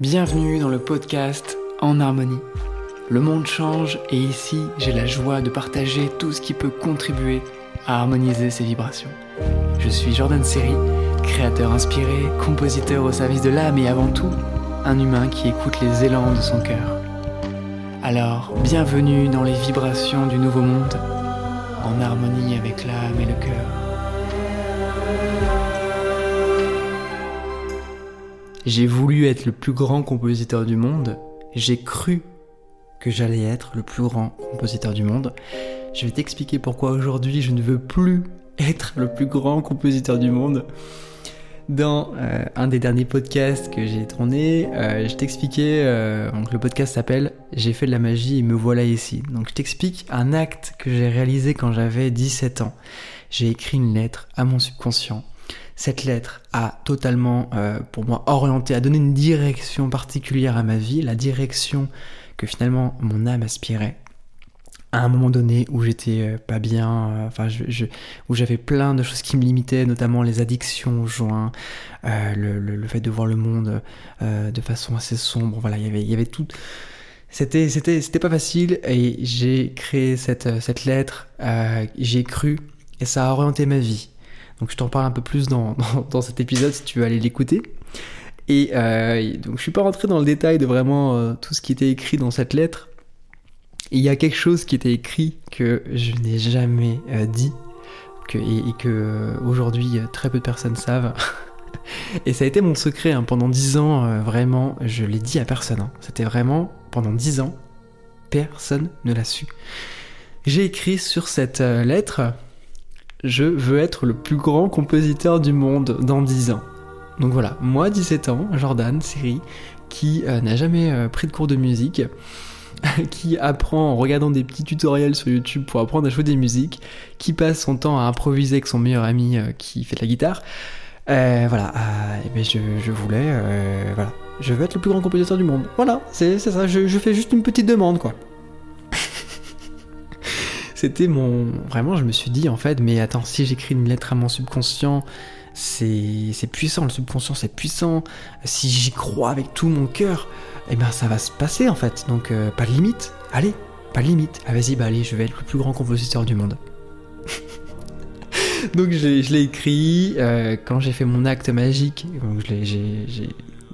Bienvenue dans le podcast En Harmonie. Le monde change et ici j'ai la joie de partager tout ce qui peut contribuer à harmoniser ses vibrations. Je suis Jordan Seri, créateur inspiré, compositeur au service de l'âme et avant tout, un humain qui écoute les élans de son cœur. Alors, bienvenue dans les vibrations du nouveau monde, en harmonie avec l'âme et le cœur. J'ai voulu être le plus grand compositeur du monde. J'ai cru que j'allais être le plus grand compositeur du monde. Je vais t'expliquer pourquoi aujourd'hui je ne veux plus être le plus grand compositeur du monde. Dans euh, un des derniers podcasts que j'ai tourné, euh, je t'expliquais, euh, donc le podcast s'appelle J'ai fait de la magie et me voilà ici. Donc je t'explique un acte que j'ai réalisé quand j'avais 17 ans. J'ai écrit une lettre à mon subconscient cette lettre a totalement, euh, pour moi, orienté, a donné une direction particulière à ma vie, la direction que finalement mon âme aspirait. À un moment donné où j'étais euh, pas bien, euh, enfin, où j'avais plein de choses qui me limitaient, notamment les addictions aux joints, le, le, fait de voir le monde de façon assez sombre. Voilà, il y avait, il y avait tout. C'était, c'était, c'était pas facile et j'ai créé cette, cette lettre, j'ai cru et ça a orienté ma vie. Donc je t'en parle un peu plus dans, dans, cet épisode si tu veux aller l'écouter. Et euh, donc je suis pas rentré dans le détail de vraiment euh, tout ce qui était écrit dans cette lettre. Il y a quelque chose qui était écrit que je n'ai jamais euh, dit que, et, que aujourd'hui très peu de personnes savent. et ça a été mon secret hein. pendant dix ans, vraiment, je l'ai dit à personne. Hein. C'était vraiment pendant dix ans, personne ne l'a su. J'ai écrit sur cette lettre je veux être le plus grand compositeur du monde dans 10 ans. Donc voilà, moi 17 ans, Jordan, série, qui euh, n'a jamais euh, pris de cours de musique, qui apprend en regardant des petits tutoriels sur YouTube pour apprendre à jouer des musiques, qui passe son temps à improviser avec son meilleur ami euh, qui fait de la guitare. voilà, et ben je, voulais, voilà, je veux être le plus grand compositeur du monde. Voilà, c'est ça, je fais juste une petite demande quoi c'était mon. Vraiment, je me suis dit, en fait, mais attends, si j'écris une lettre à mon subconscient, c'est puissant, le subconscient c'est puissant. Si j'y crois avec tout mon cœur, eh ben ça va se passer en fait. Donc euh, pas de limite. Allez, pas de limite. Ah vas-y, bah allez, je vais être le plus grand compositeur du monde. donc je l'ai écrit euh, quand j'ai fait mon acte magique.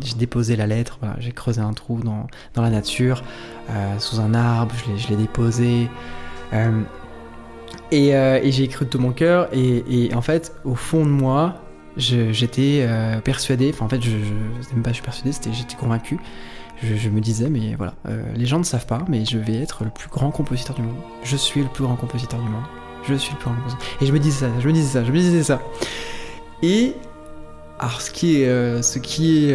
J'ai déposé la lettre, j'ai creusé un trou dans, dans la nature, euh, sous un arbre, je l'ai déposé. Euh, et, j'ai écrit de tout mon cœur. Et, en fait, au fond de moi, j'étais euh, persuadé. Enfin, en fait, je, je même pas je suis persuadé, j'étais convaincu. Je, me disais, mais voilà, euh, les gens ne savent pas, mais je vais être le plus grand compositeur du monde. Je suis le plus grand compositeur du monde. Je suis le plus grand compositeur. Et je me disais ça, je me disais ça, je me disais ça. Et alors, ce qui est, ce qui est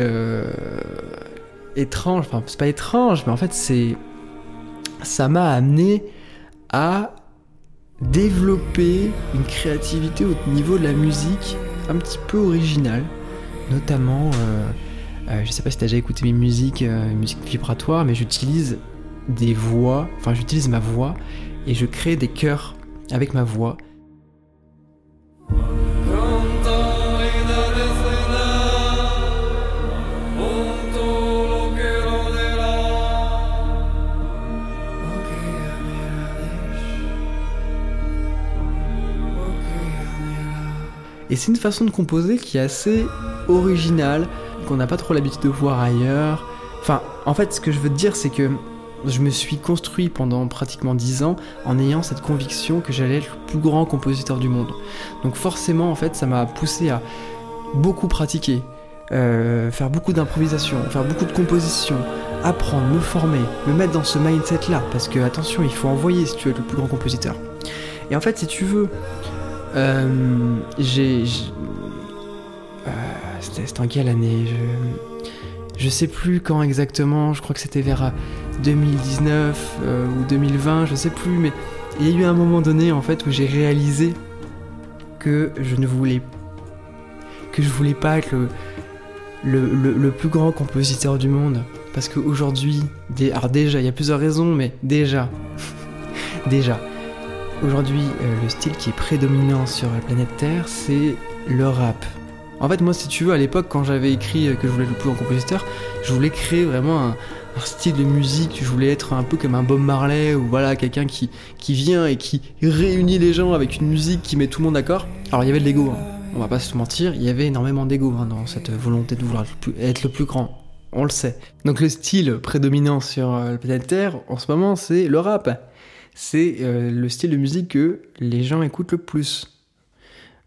étrange, enfin, c'est pas étrange, mais en fait, c'est ça m'a amené à développer une créativité au niveau de la musique un petit peu originale, notamment, euh, euh, je sais pas si t'as déjà écouté mes musiques, euh, musique vibratoire, mais j'utilise des voix, enfin j'utilise ma voix et je crée des chœurs avec ma voix Et c'est une façon de composer qui est assez originale, qu'on n'a pas trop l'habitude de voir ailleurs. Enfin, en fait, ce que je veux te dire, c'est que je me suis construit pendant pratiquement 10 ans en ayant cette conviction que j'allais être le plus grand compositeur du monde. Donc forcément, en fait, ça m'a poussé à beaucoup pratiquer, euh, faire beaucoup d'improvisation, faire beaucoup de composition, apprendre, me former, me mettre dans ce mindset-là. Parce que, attention, il faut envoyer si tu veux être le plus grand compositeur. Et en fait, si tu veux euh, j'ai. Euh, c'était en quelle année? Je, sais plus quand exactement, je crois que c'était vers 2019 euh, ou 2020, je sais plus, mais il y a eu un moment donné en fait où j'ai réalisé que je ne voulais que je voulais pas être le, le, plus grand compositeur du monde. Parce qu'aujourd'hui, alors déjà, il y a plusieurs raisons, mais déjà, déjà, Aujourd'hui, euh, le style qui est prédominant sur la planète Terre, c'est le rap. En fait, moi, si tu veux, à l'époque, quand j'avais écrit que je voulais le plus grand compositeur, je voulais créer vraiment un, style de musique. Je voulais être un peu comme un Bob Marley ou voilà, quelqu'un qui, qui vient et qui réunit les gens avec une musique qui met tout le monde d'accord. Alors, il y avait de l'ego, hein. on va pas se mentir, il y avait énormément d'ego hein, dans cette volonté de vouloir être le plus grand. On le sait. Donc, le style prédominant sur euh, la planète Terre en ce moment, c'est le rap. C'est euh, le style de musique que les gens écoutent le plus.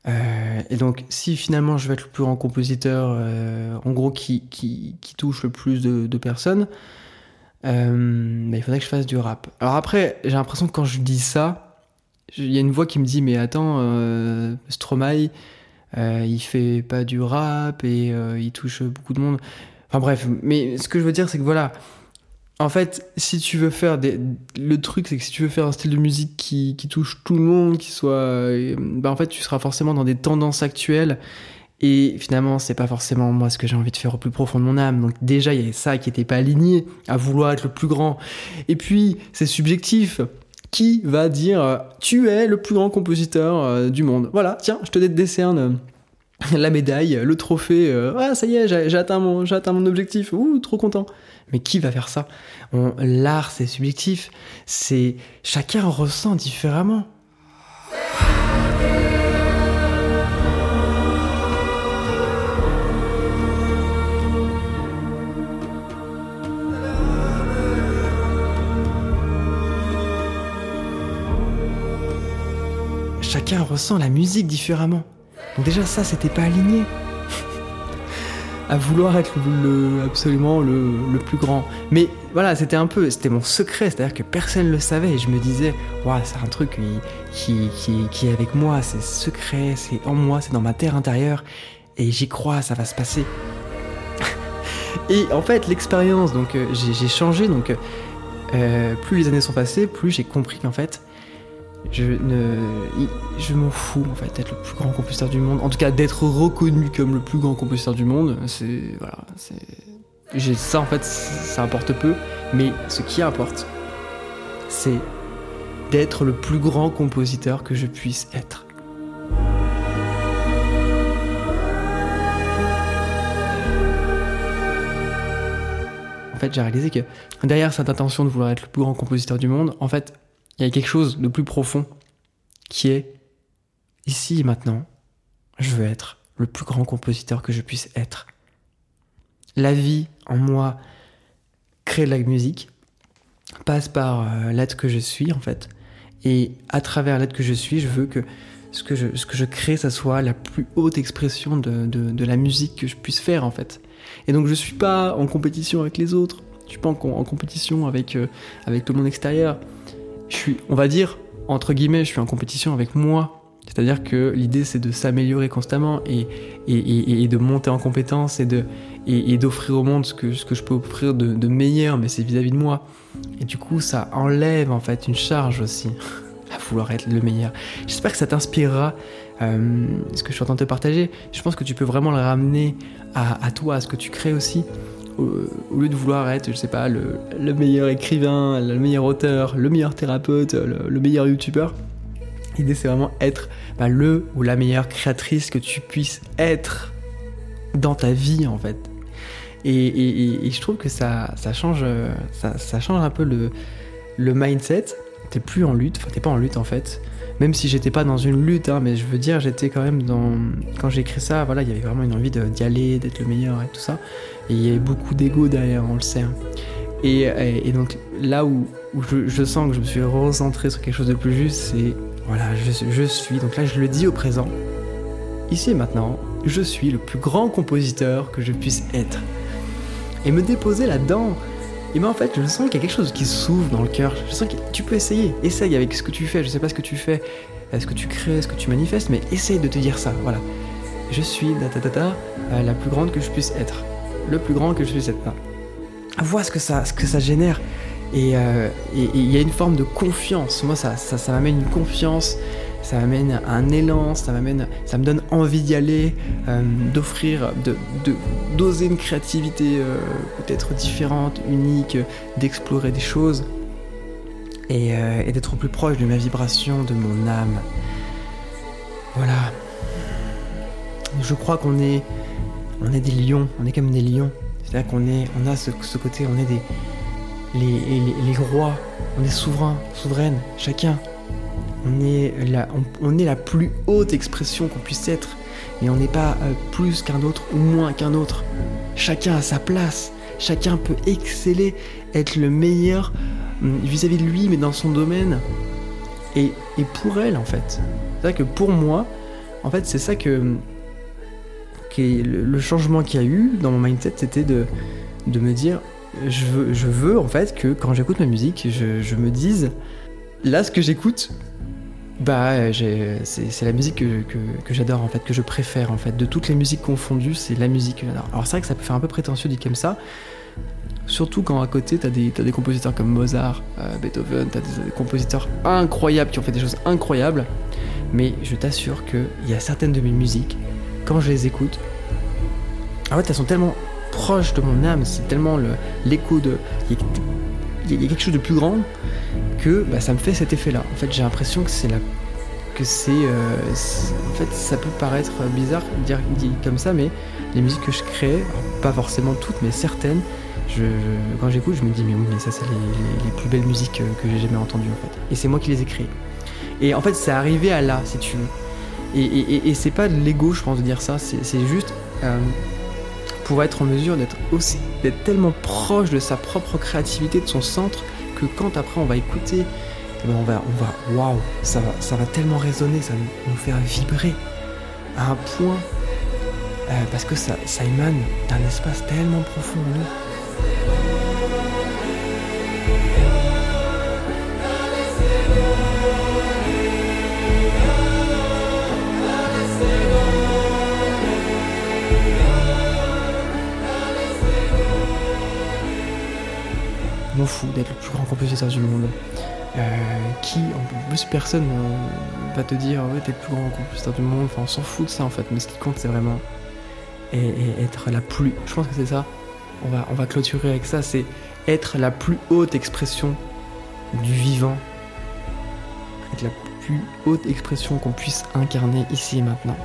Euh, et donc, si finalement je veux être le plus grand compositeur, euh, en gros, qui, qui, touche le plus de, personnes, bah, il faudrait que je fasse du rap. Alors après, j'ai l'impression que quand je dis ça, il y a une voix qui me dit Mais attends, Stromae, il fait pas du rap et il touche beaucoup de monde. Enfin bref, mais ce que je veux dire, c'est que voilà, en fait, si tu veux faire des... Le truc, c'est que si tu veux faire un style de musique qui, touche tout le monde, qui soit... Ben en fait, tu seras forcément dans des tendances actuelles. Et finalement, c'est pas forcément moi ce que j'ai envie de faire au plus profond de mon âme. Donc déjà, il y avait ça qui était pas aligné à vouloir être le plus grand. Et puis, c'est subjectif. Qui va dire tu es le plus grand compositeur euh, du monde? Voilà, tiens, je te décerne la médaille, le trophée. Euh, ah, ça y est, j'ai mon, atteint mon objectif. Ouh, trop content. Mais qui va faire ça? L'art, c'est subjectif. C'est chacun ressent différemment. Chacun ressent la musique différemment. Donc déjà ça, c'était pas aligné à vouloir être le, absolument le, le, plus grand. Mais voilà, c'était un peu, c'était mon secret, c'est-à-dire que personne ne le savait et je me disais, waouh, c'est un truc qui, qui, qui, est avec moi, c'est secret, c'est en moi, c'est dans ma terre intérieure et j'y crois, ça va se passer. et en fait, l'expérience, donc euh, j'ai changé, donc euh, plus les années sont passées, plus j'ai compris qu'en fait, je ne je m'en fous en fait d'être le plus grand compositeur du monde. En tout cas d'être reconnu comme le plus grand compositeur du monde c'est voilà c'est ça en fait ça importe peu mais ce qui importe c'est d'être le plus grand compositeur que je puisse être. En fait j'ai réalisé que derrière cette intention de vouloir être le plus grand compositeur du monde en fait il y a quelque chose de plus profond qui est ici et maintenant, je veux être le plus grand compositeur que je puisse être. La vie en moi crée la musique, passe par euh, l'être que je suis en fait, et à travers l'être que je suis, je veux que ce que je, crée, ça soit la plus haute expression de, de, de la musique que je puisse faire en fait. Et donc je suis pas en compétition avec les autres, je suis pas en, en compétition avec, euh, avec le monde extérieur je suis, on va dire, entre guillemets, je suis en compétition avec moi. C'est-à-dire que l'idée, c'est de s'améliorer constamment et, de monter en compétence et, d'offrir au monde ce que, je peux offrir de, meilleur, mais c'est vis-à-vis de moi. Et du coup, ça enlève en fait une charge aussi à vouloir être le meilleur. J'espère que ça t'inspirera euh, ce que je suis en train de te partager. Je pense que tu peux vraiment le ramener à toi, à ce que tu crées aussi au, lieu de vouloir être, je sais pas, le, meilleur écrivain, le meilleur auteur, le meilleur thérapeute, le, meilleur youtubeur, l'idée c'est vraiment être bah, le ou la meilleure créatrice que tu puisses être dans ta vie en fait. Et, je trouve que ça, change, ça, change un peu le, le mindset. T'es plus en lutte, enfin t'es pas en lutte en fait même si j'étais pas dans une lutte, hein, mais je veux dire, j'étais quand même dans. Quand j'ai écrit ça, voilà, il y avait vraiment une envie d'y aller, d'être le meilleur et tout ça. Et il y avait beaucoup d'ego derrière, on le sait. Hein. Et, donc là où, je, sens que je me suis recentré sur quelque chose de plus juste, c'est voilà, je, je suis. Donc là, je le dis au présent. Ici et maintenant, je suis le plus grand compositeur que je puisse être. Et me déposer là-dedans, et ben en fait, je sens qu'il y a quelque chose qui s'ouvre dans le cœur. Je sens que tu peux essayer. Essaye avec ce que tu fais. Je sais pas ce que tu fais, ce que tu crées, ce que tu manifestes, mais essaye de te dire ça. Voilà. Je suis ta, euh, la plus grande que je puisse être. Le plus grand que je puisse être. Vois ce que ça, ce que ça génère. Et euh, il y a une forme de confiance. Moi, ça, ça m'amène une confiance ça m'amène un élan, ça m'amène, ça me donne envie d'y aller, euh, d'offrir, de, d'oser une créativité euh, peut-être différente, unique, d'explorer des choses et, euh, d'être plus proche de ma vibration, de mon âme. Voilà. je crois qu'on est, on est des lions, on est comme des lions. C'est-à-dire qu'on est, on a ce, côté, on est des, les, rois, on est souverains, souveraines, chacun. On est la, plus haute expression qu'on puisse être, mais on n'est pas euh, plus qu'un autre ou moins qu'un autre. Chacun a sa place, chacun peut exceller, être le meilleur hum, vis-à-vis de lui, mais dans son domaine. Et, pour elle, en fait. C'est-à-dire que pour moi, en fait, c'est ça que, le changement qu'il y a eu dans mon mindset, c'était de, me dire, je veux, je veux en fait que quand j'écoute ma musique, je, me dise, là ce que j'écoute, bah c'est la musique que, que, j'adore en fait, que je préfère en fait. De toutes les musiques confondues, c'est la musique que j'adore. Alors c'est vrai que ça peut faire un peu prétentieux dit comme ça, surtout quand à côté t'as des, des compositeurs comme Mozart, euh, Beethoven, t'as des, des compositeurs incroyables qui ont fait des choses incroyables mais je t'assure qu'il y a certaines de mes musiques, quand je les écoute, en fait, elles sont tellement proches de mon âme, c'est tellement l'écho de. Il y, a quelque chose de plus grand que bah, ça me fait cet effet-là. En fait, j'ai l'impression que c'est la. que c'est. Euh, en fait, ça peut paraître bizarre dire comme ça, mais les musiques que je crée, pas forcément toutes, mais certaines, quand j'écoute, je me dis, mais oui, mais ça, c'est les, plus belles musiques que, que j'ai jamais entendues, en fait. Et c'est moi qui les ai créées. Et en fait, c'est arrivé à là, si tu veux. Et, c'est pas de l'ego, je pense, de dire ça, c'est juste euh, pour être en mesure d'être aussi, d'être tellement proche de sa propre créativité, de son centre, quand après on va écouter, eh ben, on va, on va, waouh, ça va, ça va tellement résonner, ça va nous faire vibrer à un point, euh, parce que ça, ça émane d'un espace tellement profond. M'en fous d'être le plus grand compositeur du monde. Euh, qui, en plus, personne euh, va te dire ouais, t'es le plus grand compositeur du monde. Enfin, on s'en fout de ça en fait. Mais ce qui compte, c'est vraiment être la plus. Je pense que c'est ça. On va, on va clôturer avec ça. C'est être la plus haute expression du vivant. Être la plus haute expression qu'on puisse incarner ici et maintenant.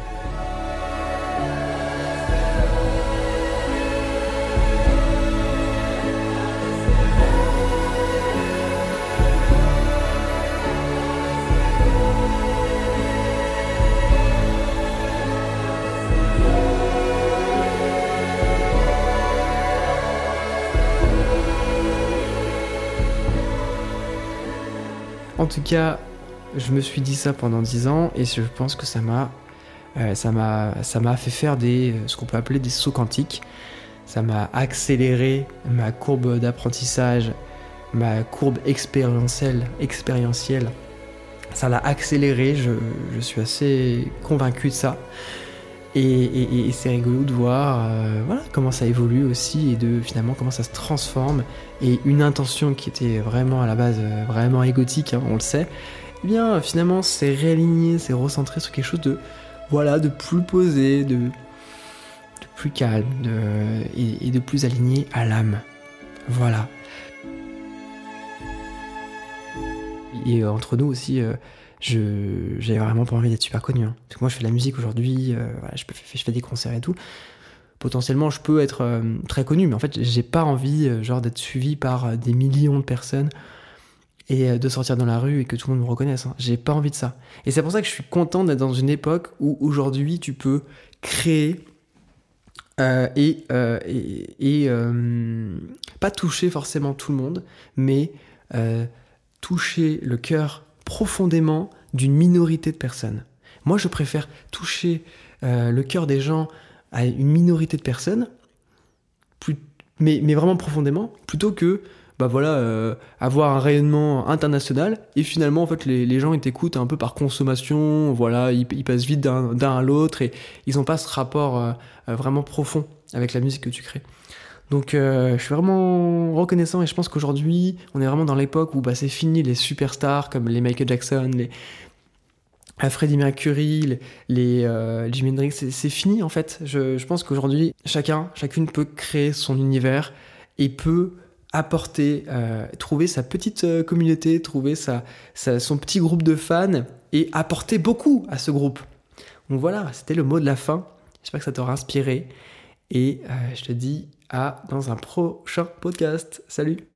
En tout cas, je me suis dit ça pendant 10 ans et je pense que ça m'a euh, ça m'a fait faire des euh, ce qu'on peut appeler des sauts quantiques. Ça m'a accéléré ma courbe d'apprentissage, ma courbe expérientielle, expérientielle. Ça l'a accéléré, je, je, suis assez convaincu de ça. Et, c'est rigolo de voir euh, voilà, comment ça évolue aussi et de finalement comment ça se transforme. Et une intention qui était vraiment à la base euh, vraiment égotique, hein, on le sait, eh bien finalement c'est réaligné, c'est recentré sur quelque chose de voilà de plus posé, de, de plus calme de, et, de plus aligné à l'âme. Voilà. Et entre nous aussi, euh, je j'avais vraiment pas envie d'être super connu. Hein. Moi, je fais de la musique aujourd'hui, euh, je, je fais des concerts et tout. Potentiellement, je peux être euh, très connu, mais en fait, j'ai pas envie euh, genre d'être suivi par des millions de personnes et de sortir dans la rue et que tout le monde me reconnaisse. Hein. J'ai pas envie de ça. Et c'est pour ça que je suis content d'être dans une époque où aujourd'hui, tu peux créer et, et, et pas toucher forcément tout le monde, mais toucher le cœur profondément d'une minorité de personnes. Moi, je préfère toucher euh, le cœur des gens à une minorité de personnes, mais, vraiment profondément, plutôt que bah voilà, euh, avoir un rayonnement international et finalement en fait les, gens ils t'écoutent un peu par consommation, voilà, ils, passent vite d'un à l'autre et ils n'ont pas ce rapport euh, vraiment profond avec la musique que tu crées. Donc euh, je suis vraiment reconnaissant et je pense qu'aujourd'hui, on est vraiment dans l'époque où bah, c'est fini les superstars comme les Michael Jackson, les euh, Freddie Mercury, les, euh, Jimi Hendrix, c'est fini en fait. Je, pense qu'aujourd'hui, chacun, chacune peut créer son univers et peut apporter, trouver sa petite communauté, trouver sa, son petit groupe de fans et apporter beaucoup à ce groupe. Donc voilà, c'était le mot de la fin. J'espère que ça t'aura inspiré. Et je te dis à dans un prochain podcast. Salut